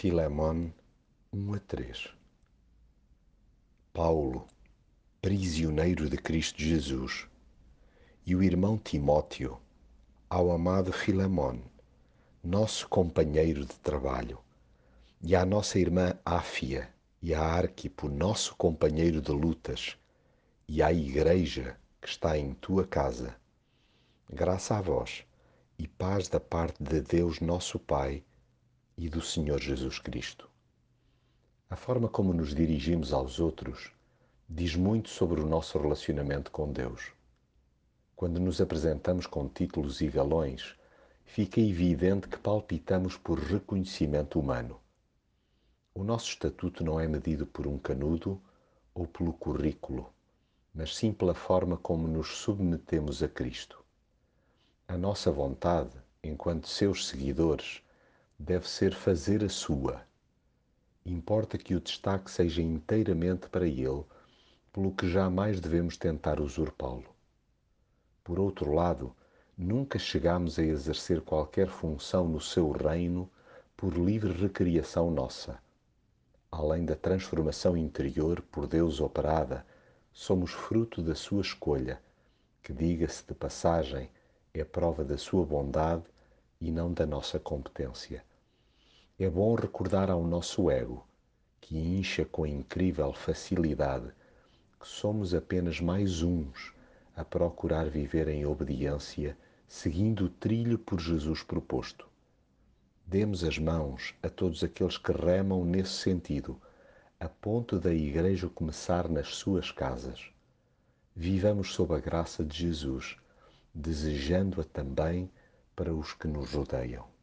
Filemon 1 a 3 Paulo, prisioneiro de Cristo Jesus, e o irmão Timóteo, ao amado Filemon, nosso companheiro de trabalho, e à nossa irmã Áfia e a Arquipo, nosso companheiro de lutas, e à igreja que está em tua casa. Graça a vós e paz da parte de Deus nosso Pai e do Senhor Jesus Cristo. A forma como nos dirigimos aos outros diz muito sobre o nosso relacionamento com Deus. Quando nos apresentamos com títulos e galões, fica evidente que palpitamos por reconhecimento humano. O nosso estatuto não é medido por um canudo ou pelo currículo, mas sim pela forma como nos submetemos a Cristo. A nossa vontade, enquanto seus seguidores, deve ser fazer a sua. Importa que o destaque seja inteiramente para ele, pelo que jamais devemos tentar usurpá-lo. Por outro lado, nunca chegamos a exercer qualquer função no seu reino por livre recriação nossa. Além da transformação interior por Deus operada, somos fruto da sua escolha, que, diga-se de passagem, é prova da sua bondade e não da nossa competência. É bom recordar ao nosso ego, que incha com incrível facilidade, que somos apenas mais uns a procurar viver em obediência, seguindo o trilho por Jesus proposto. Demos as mãos a todos aqueles que remam nesse sentido, a ponto da Igreja começar nas suas casas. Vivamos sob a graça de Jesus, desejando-a também para os que nos rodeiam.